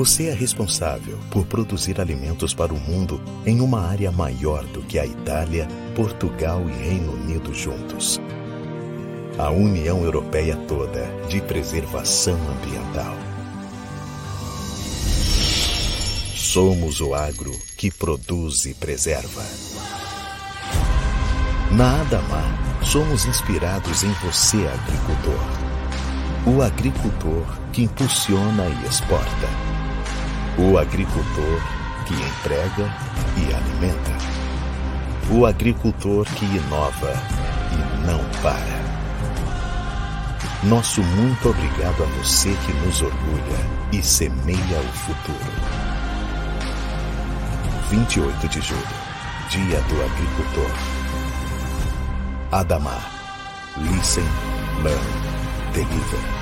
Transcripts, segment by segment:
Você é responsável por produzir alimentos para o mundo em uma área maior do que a Itália, Portugal e Reino Unido juntos. A União Europeia toda de preservação ambiental. Somos o agro que produz e preserva. Na Adamar, somos inspirados em você, agricultor. O agricultor que impulsiona e exporta. O agricultor que emprega e alimenta. O agricultor que inova e não para. Nosso muito obrigado a você que nos orgulha e semeia o futuro. 28 de julho, Dia do Agricultor. Adamar. Listen, learn, deliver.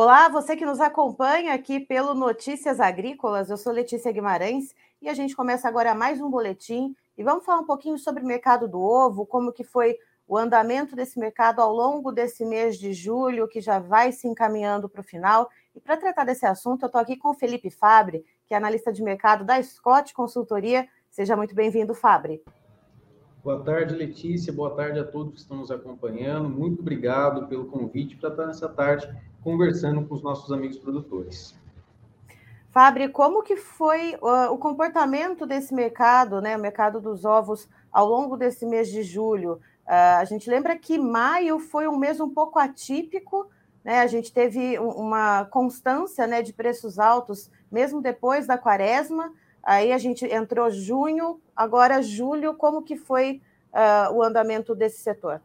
Olá, você que nos acompanha aqui pelo Notícias Agrícolas. Eu sou Letícia Guimarães e a gente começa agora mais um boletim e vamos falar um pouquinho sobre o mercado do ovo, como que foi o andamento desse mercado ao longo desse mês de julho, que já vai se encaminhando para o final. E para tratar desse assunto, eu estou aqui com o Felipe Fabre, que é analista de mercado da Scott Consultoria. Seja muito bem-vindo, Fabre. Boa tarde, Letícia. Boa tarde a todos que estão nos acompanhando. Muito obrigado pelo convite para estar nessa tarde conversando com os nossos amigos produtores. Fabre, como que foi uh, o comportamento desse mercado, né, o mercado dos ovos, ao longo desse mês de julho? Uh, a gente lembra que maio foi um mês um pouco atípico, né? A gente teve uma constância né, de preços altos mesmo depois da quaresma. Aí a gente entrou junho, agora julho, como que foi uh, o andamento desse setor?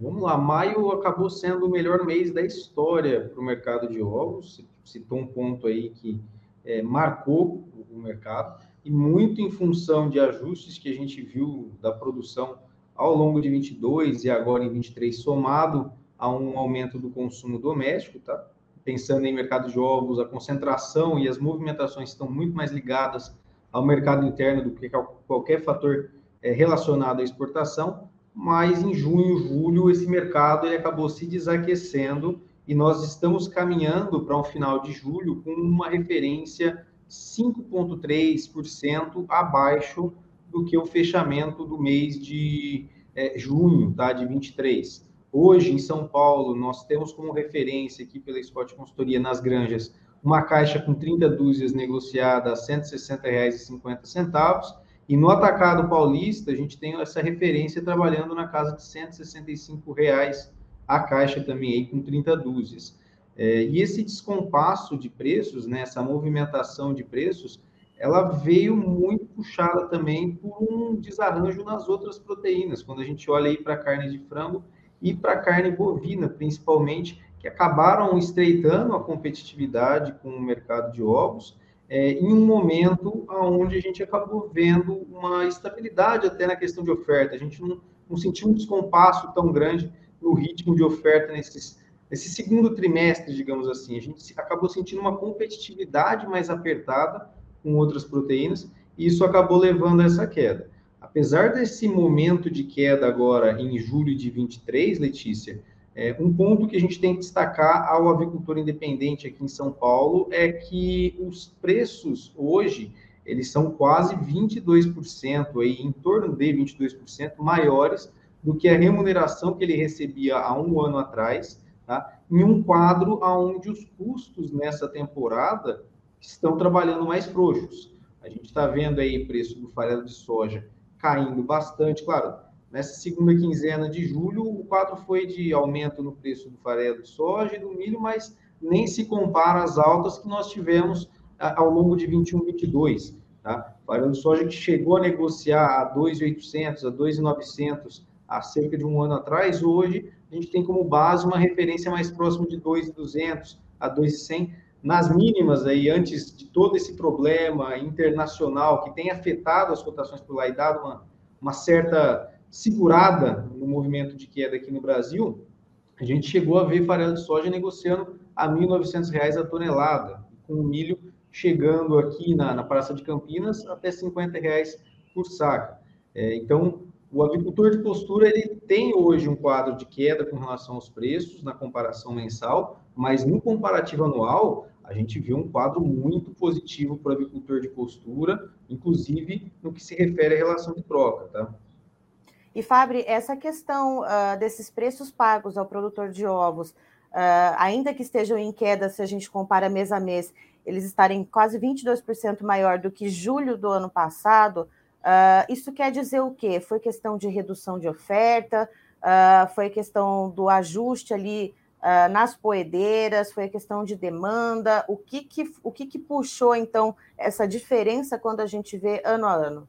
Vamos lá, maio acabou sendo o melhor mês da história para o mercado de ovos, citou um ponto aí que é, marcou o mercado, e muito em função de ajustes que a gente viu da produção ao longo de 22 e agora em 23, somado a um aumento do consumo doméstico, tá? pensando em mercado de ovos, a concentração e as movimentações estão muito mais ligadas ao mercado interno do que qualquer fator é, relacionado à exportação, mas em junho, julho, esse mercado ele acabou se desaquecendo e nós estamos caminhando para um final de julho com uma referência 5,3% abaixo do que o fechamento do mês de é, junho, tá, de 23. Hoje, em São Paulo, nós temos como referência aqui pela Scott Consultoria nas granjas uma caixa com 30 dúzias negociada a R$ 160,50. E no atacado paulista, a gente tem essa referência trabalhando na casa de 165 reais a caixa também aí com 30 dúzias. É, e esse descompasso de preços, né, essa movimentação de preços, ela veio muito puxada também por um desarranjo nas outras proteínas. Quando a gente olha aí para a carne de frango, e para a carne bovina, principalmente, que acabaram estreitando a competitividade com o mercado de ovos, é, em um momento onde a gente acabou vendo uma estabilidade até na questão de oferta. A gente não, não sentiu um descompasso tão grande no ritmo de oferta nesses, nesse segundo trimestre, digamos assim. A gente acabou sentindo uma competitividade mais apertada com outras proteínas, e isso acabou levando a essa queda. Apesar desse momento de queda agora em julho de 23, Letícia, é, um ponto que a gente tem que destacar ao avicultor independente aqui em São Paulo é que os preços hoje eles são quase 22%, aí, em torno de 22% maiores do que a remuneração que ele recebia há um ano atrás, tá? em um quadro onde os custos nessa temporada estão trabalhando mais frouxos. A gente está vendo aí preço do farelo de soja caindo bastante. Claro, nessa segunda quinzena de julho, o quadro foi de aumento no preço do farelo de soja e do milho, mas nem se compara às altas que nós tivemos ao longo de 21, 22. Tá? Farelo de soja que chegou a negociar a 2.800, a 2.900 há cerca de um ano atrás, hoje a gente tem como base uma referência mais próxima de 2.200 a 2.100 nas mínimas aí, antes de todo esse problema internacional que tem afetado as cotações por lá e dado uma, uma certa segurada no movimento de queda aqui no Brasil, a gente chegou a ver farelo de soja negociando a R$ 1.900 a tonelada, com o milho chegando aqui na, na Praça de Campinas até 50 reais por saca. É, então, o avicultor de postura ele tem hoje um quadro de queda com relação aos preços na comparação mensal, mas no comparativo anual a gente vê um quadro muito positivo para o avicultor de postura, inclusive no que se refere à relação de troca, tá? E Fabri, essa questão uh, desses preços pagos ao produtor de ovos, uh, ainda que estejam em queda, se a gente compara mês a mês, eles estarem quase 22% maior do que julho do ano passado, uh, isso quer dizer o quê? Foi questão de redução de oferta, foi questão do ajuste ali nas poedeiras, foi questão de demanda, o que que, o que que puxou, então, essa diferença quando a gente vê ano a ano?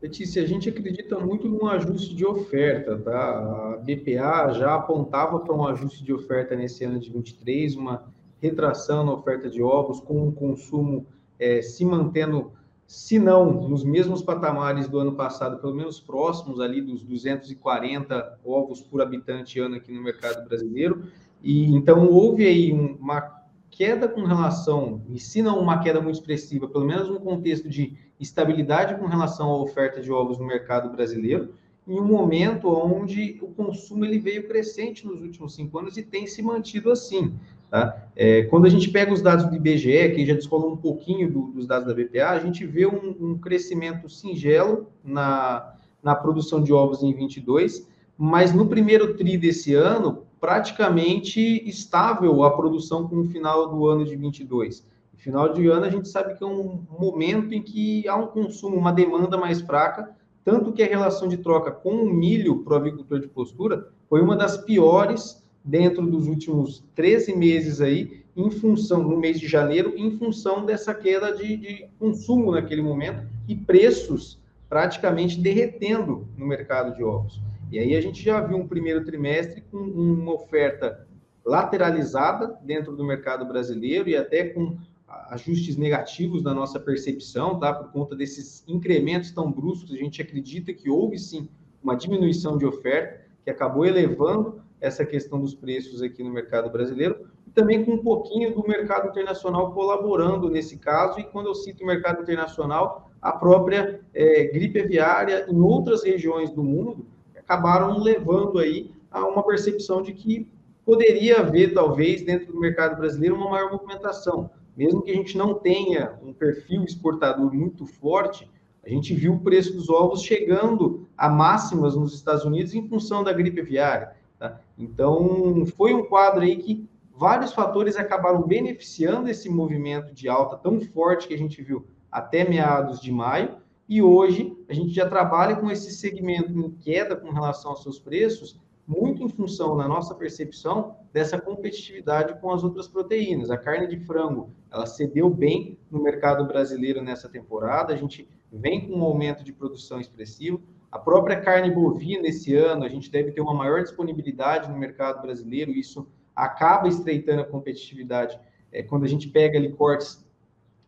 Letícia, a gente acredita muito num ajuste de oferta, tá? A BPA já apontava para um ajuste de oferta nesse ano de 23, uma retração na oferta de ovos, com o consumo é, se mantendo, se não nos mesmos patamares do ano passado, pelo menos próximos ali dos 240 ovos por habitante ano aqui no mercado brasileiro. E então houve aí uma queda com relação, e se não uma queda muito expressiva, pelo menos no contexto de estabilidade com relação à oferta de ovos no mercado brasileiro, em um momento onde o consumo ele veio crescente nos últimos cinco anos e tem se mantido assim. Tá? É, quando a gente pega os dados do IBGE, que já descolou um pouquinho do, dos dados da BPA, a gente vê um, um, crescimento singelo na, na produção de ovos em 22, mas no primeiro TRI desse ano, praticamente estável a produção com o final do ano de 22. Final de ano, a gente sabe que é um momento em que há um consumo, uma demanda mais fraca, tanto que a relação de troca com o milho para o avicultor de postura foi uma das piores dentro dos últimos 13 meses aí, em função, no mês de janeiro, em função dessa queda de, de consumo naquele momento e preços praticamente derretendo no mercado de ovos. E aí a gente já viu um primeiro trimestre com uma oferta lateralizada dentro do mercado brasileiro e até com ajustes negativos na nossa percepção, tá? Por conta desses incrementos tão bruscos, a gente acredita que houve sim uma diminuição de oferta que acabou elevando essa questão dos preços aqui no mercado brasileiro e também com um pouquinho do mercado internacional colaborando nesse caso. E quando eu cito o mercado internacional, a própria é, gripe aviária em outras regiões do mundo acabaram levando aí a uma percepção de que poderia haver, talvez, dentro do mercado brasileiro, uma maior movimentação mesmo que a gente não tenha um perfil exportador muito forte, a gente viu o preço dos ovos chegando a máximas nos Estados Unidos em função da gripe aviária. Tá? Então, foi um quadro aí que vários fatores acabaram beneficiando esse movimento de alta tão forte que a gente viu até meados de maio, e hoje a gente já trabalha com esse segmento em queda com relação aos seus preços, muito em função, na nossa percepção, dessa competitividade com as outras proteínas. A carne de frango, ela cedeu bem no mercado brasileiro nessa temporada, a gente vem com um aumento de produção expressivo. A própria carne bovina, esse ano, a gente deve ter uma maior disponibilidade no mercado brasileiro, isso acaba estreitando a competitividade é, quando a gente pega ali cortes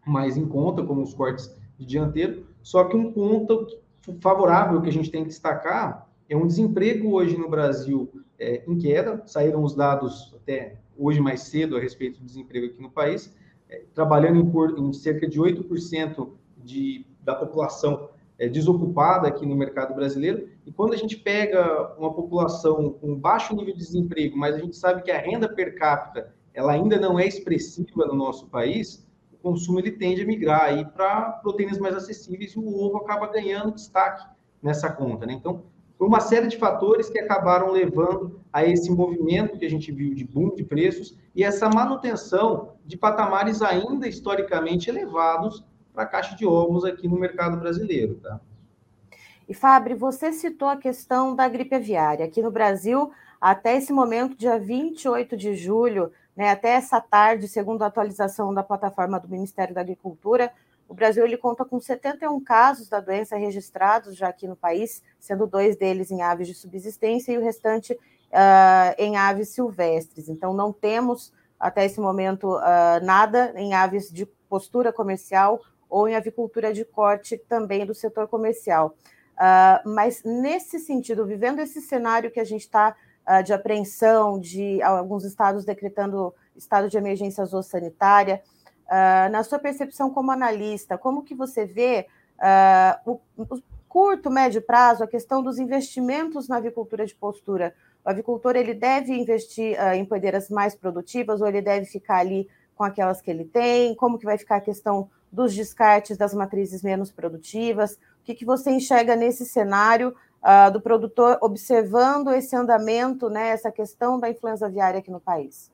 mais em conta, como os cortes de dianteiro. Só que um ponto favorável que a gente tem que destacar é um desemprego hoje no Brasil é, em queda, saíram os dados até hoje mais cedo a respeito do desemprego aqui no país, é, trabalhando em, por, em, cerca de 8% de, da população é, desocupada aqui no mercado brasileiro, e quando a gente pega uma população com baixo nível de desemprego, mas a gente sabe que a renda per capita ela ainda não é expressiva no nosso país, o consumo ele tende a migrar aí para proteínas mais acessíveis e o ovo acaba ganhando destaque nessa conta, né? Então, foi uma série de fatores que acabaram levando a esse movimento que a gente viu de boom de preços e essa manutenção de patamares ainda historicamente elevados para a caixa de ovos aqui no mercado brasileiro, tá? E Fábio, você citou a questão da gripe aviária. Aqui no Brasil, até esse momento, dia 28 de julho, né, até essa tarde, segundo a atualização da plataforma do Ministério da Agricultura, o Brasil ele conta com 71 casos da doença registrados já aqui no país, sendo dois deles em aves de subsistência e o restante uh, em aves silvestres. Então, não temos até esse momento uh, nada em aves de postura comercial ou em avicultura de corte também do setor comercial. Uh, mas nesse sentido, vivendo esse cenário que a gente está de apreensão, de alguns estados decretando estado de emergência zoossanitária, Uh, na sua percepção como analista, como que você vê uh, o, curto, médio prazo, a questão dos investimentos na avicultura de postura. O avicultor ele deve investir uh, em poedeiras mais produtivas ou ele deve ficar ali com aquelas que ele tem? Como que vai ficar a questão dos descartes das matrizes menos produtivas? O que, que você enxerga nesse cenário do produtor observando esse andamento, né, essa questão da influenza aviária aqui no país?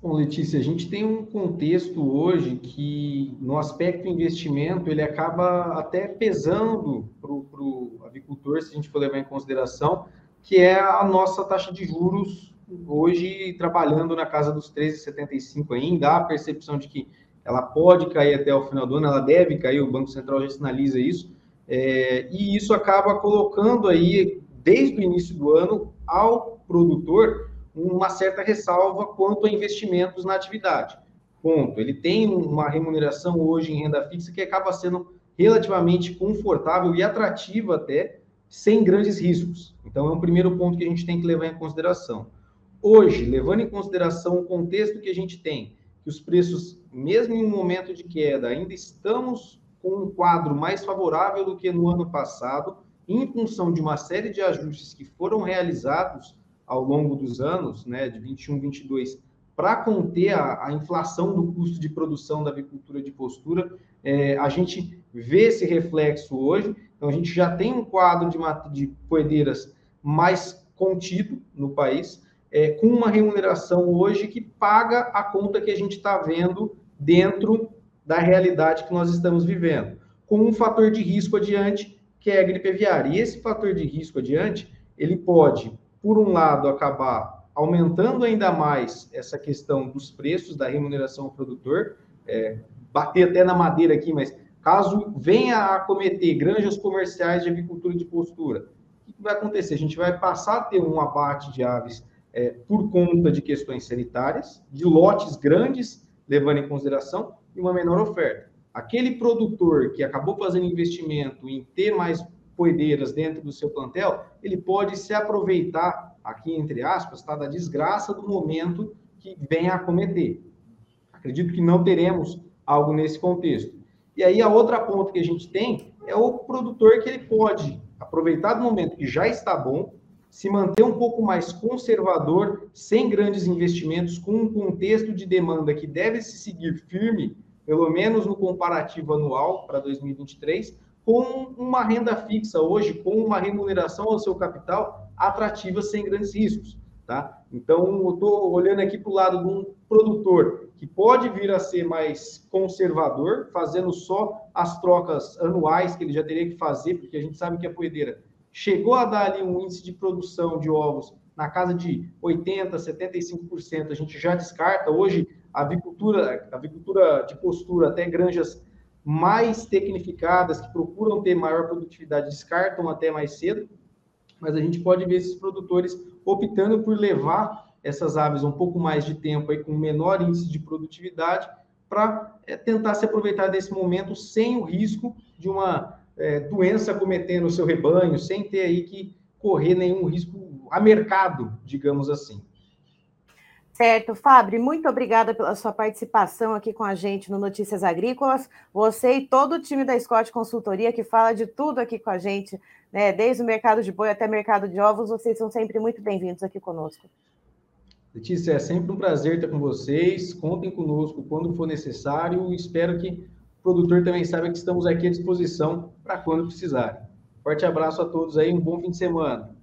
Bom, Letícia, a gente tem um contexto hoje que, no aspecto investimento, ele acaba até pesando para o avicultor, se a gente for levar em consideração, que é a nossa taxa de juros hoje trabalhando na casa dos 13,75 ainda, há a percepção de que ela pode cair até o final do ano, ela deve cair, o Banco Central já sinaliza isso, é, e isso acaba colocando aí, desde o início do ano, ao produtor uma certa ressalva quanto a investimentos na atividade. Ponto. Ele tem uma remuneração hoje em renda fixa que acaba sendo relativamente confortável e atrativa até, sem grandes riscos. Então, é um primeiro ponto que a gente tem que levar em consideração. Hoje, levando em consideração o contexto que a gente tem, que os preços, mesmo em um momento de queda, ainda estamos com um quadro mais favorável do que no ano passado, em função de uma série de ajustes que foram realizados ao longo dos anos, né, de 21, 22, para conter a, a, inflação do custo de produção da avicultura de postura, é, a gente vê esse reflexo hoje. Então, a gente já tem um quadro de, de poedeiras mais contido no país, é, com uma remuneração hoje que paga a conta que a gente está vendo dentro da realidade que nós estamos vivendo, com um fator de risco adiante, que é a gripe aviária. E esse fator de risco adiante, ele pode por um lado, acabar aumentando ainda mais essa questão dos preços da remuneração ao produtor, é, bater até na madeira aqui, mas caso venha a cometer granjas comerciais de avicultura de postura, o que vai acontecer? A gente vai passar a ter um abate de aves é, por conta de questões sanitárias, de lotes grandes, levando em consideração, e uma menor oferta. Aquele produtor que acabou fazendo investimento em ter mais poedeiras dentro do seu plantel, ele pode se aproveitar, aqui entre aspas, tá, da desgraça do momento que vem a cometer. Acredito que não teremos algo nesse contexto. E aí a outra ponta que a gente tem é o produtor que ele pode aproveitar do momento que já está bom, se manter um pouco mais conservador, sem grandes investimentos, com um contexto de demanda que deve se seguir firme, pelo menos no comparativo anual para 2023, com uma renda fixa hoje, com uma remuneração ao seu capital atrativa sem grandes riscos. Tá? Então, eu estou olhando aqui para o lado de um produtor que pode vir a ser mais conservador, fazendo só as trocas anuais que ele já teria que fazer, porque a gente sabe que a poedeira chegou a dar ali um índice de produção de ovos na casa de 80%, 75%, a gente já descarta. Hoje, a avicultura, a avicultura de postura, até granjas mais tecnificadas, que procuram ter maior produtividade, descartam até mais cedo, mas a gente pode ver esses produtores optando por levar essas aves um pouco mais de tempo aí com menor índice de produtividade para é, tentar se aproveitar desse momento sem o risco de uma é, doença cometendo o seu rebanho, sem ter aí que correr nenhum risco a mercado, digamos assim. Certo, Fábio, muito obrigada pela sua participação aqui com a gente no Notícias Agrícolas. Você e todo o time da Scott Consultoria que fala de tudo aqui com a gente, né? Desde o mercado de boi até o mercado de ovos, vocês são sempre muito bem-vindos aqui conosco. Letícia, é sempre um prazer estar com vocês. Contem conosco quando for necessário. Espero que o produtor também saiba que estamos aqui à disposição para quando precisar. Forte abraço a todos aí, um bom fim de semana.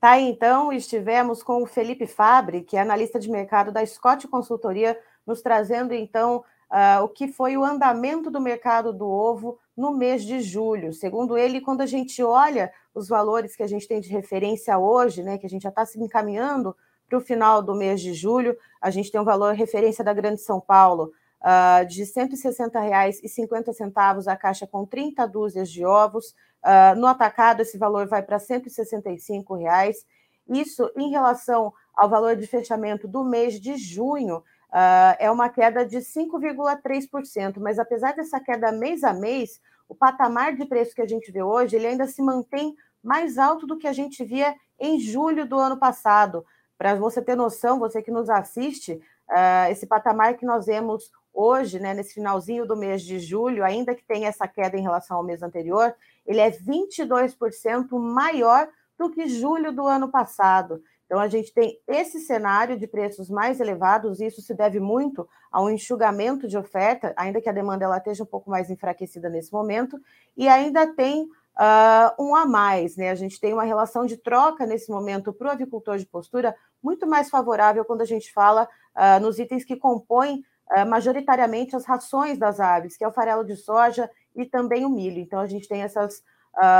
Tá então, estivemos com o Felipe Fabre, que é analista de mercado da Scott Consultoria, nos trazendo, então, uh, o que foi o andamento do mercado do ovo no mês de julho. Segundo ele, quando a gente olha os valores que a gente tem de referência hoje, né, que a gente já está se encaminhando para o final do mês de julho, a gente tem um valor referência da Grande São Paulo uh, de R$ 160,50 a caixa com 30 dúzias de ovos, Uh, no atacado, esse valor vai para 165 reais. Isso em relação ao valor de fechamento do mês de junho, uh, é uma queda de 5,3%. Mas apesar dessa queda mês a mês, o patamar de preço que a gente vê hoje, ele ainda se mantém mais alto do que a gente via em julho do ano passado. Para você ter noção, você que nos assiste, uh, esse patamar que nós vemos hoje, né, nesse finalzinho do mês de julho, ainda que tenha essa queda em relação ao mês anterior, ele é 22% maior do que julho do ano passado. Então, a gente tem esse cenário de preços mais elevados, e isso se deve muito ao enxugamento de oferta, ainda que a demanda ela esteja um pouco mais enfraquecida nesse momento, e ainda tem uh, um a mais, né? A gente tem uma relação de troca nesse momento para o avicultor de postura muito mais favorável quando a gente fala uh, nos itens que compõem majoritariamente as rações das aves, que é o farelo de soja e também o milho. Então, a gente tem essas,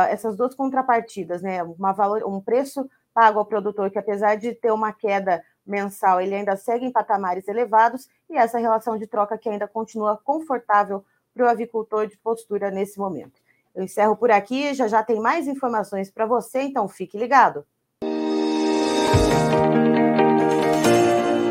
essas duas contrapartidas, né? Uma valor, um preço pago ao produtor, que apesar de ter uma queda mensal, ele ainda segue em patamares elevados, e essa relação de troca que ainda continua confortável para o avicultor de postura nesse momento. Eu encerro por aqui, já já tem mais informações para você, então fique ligado.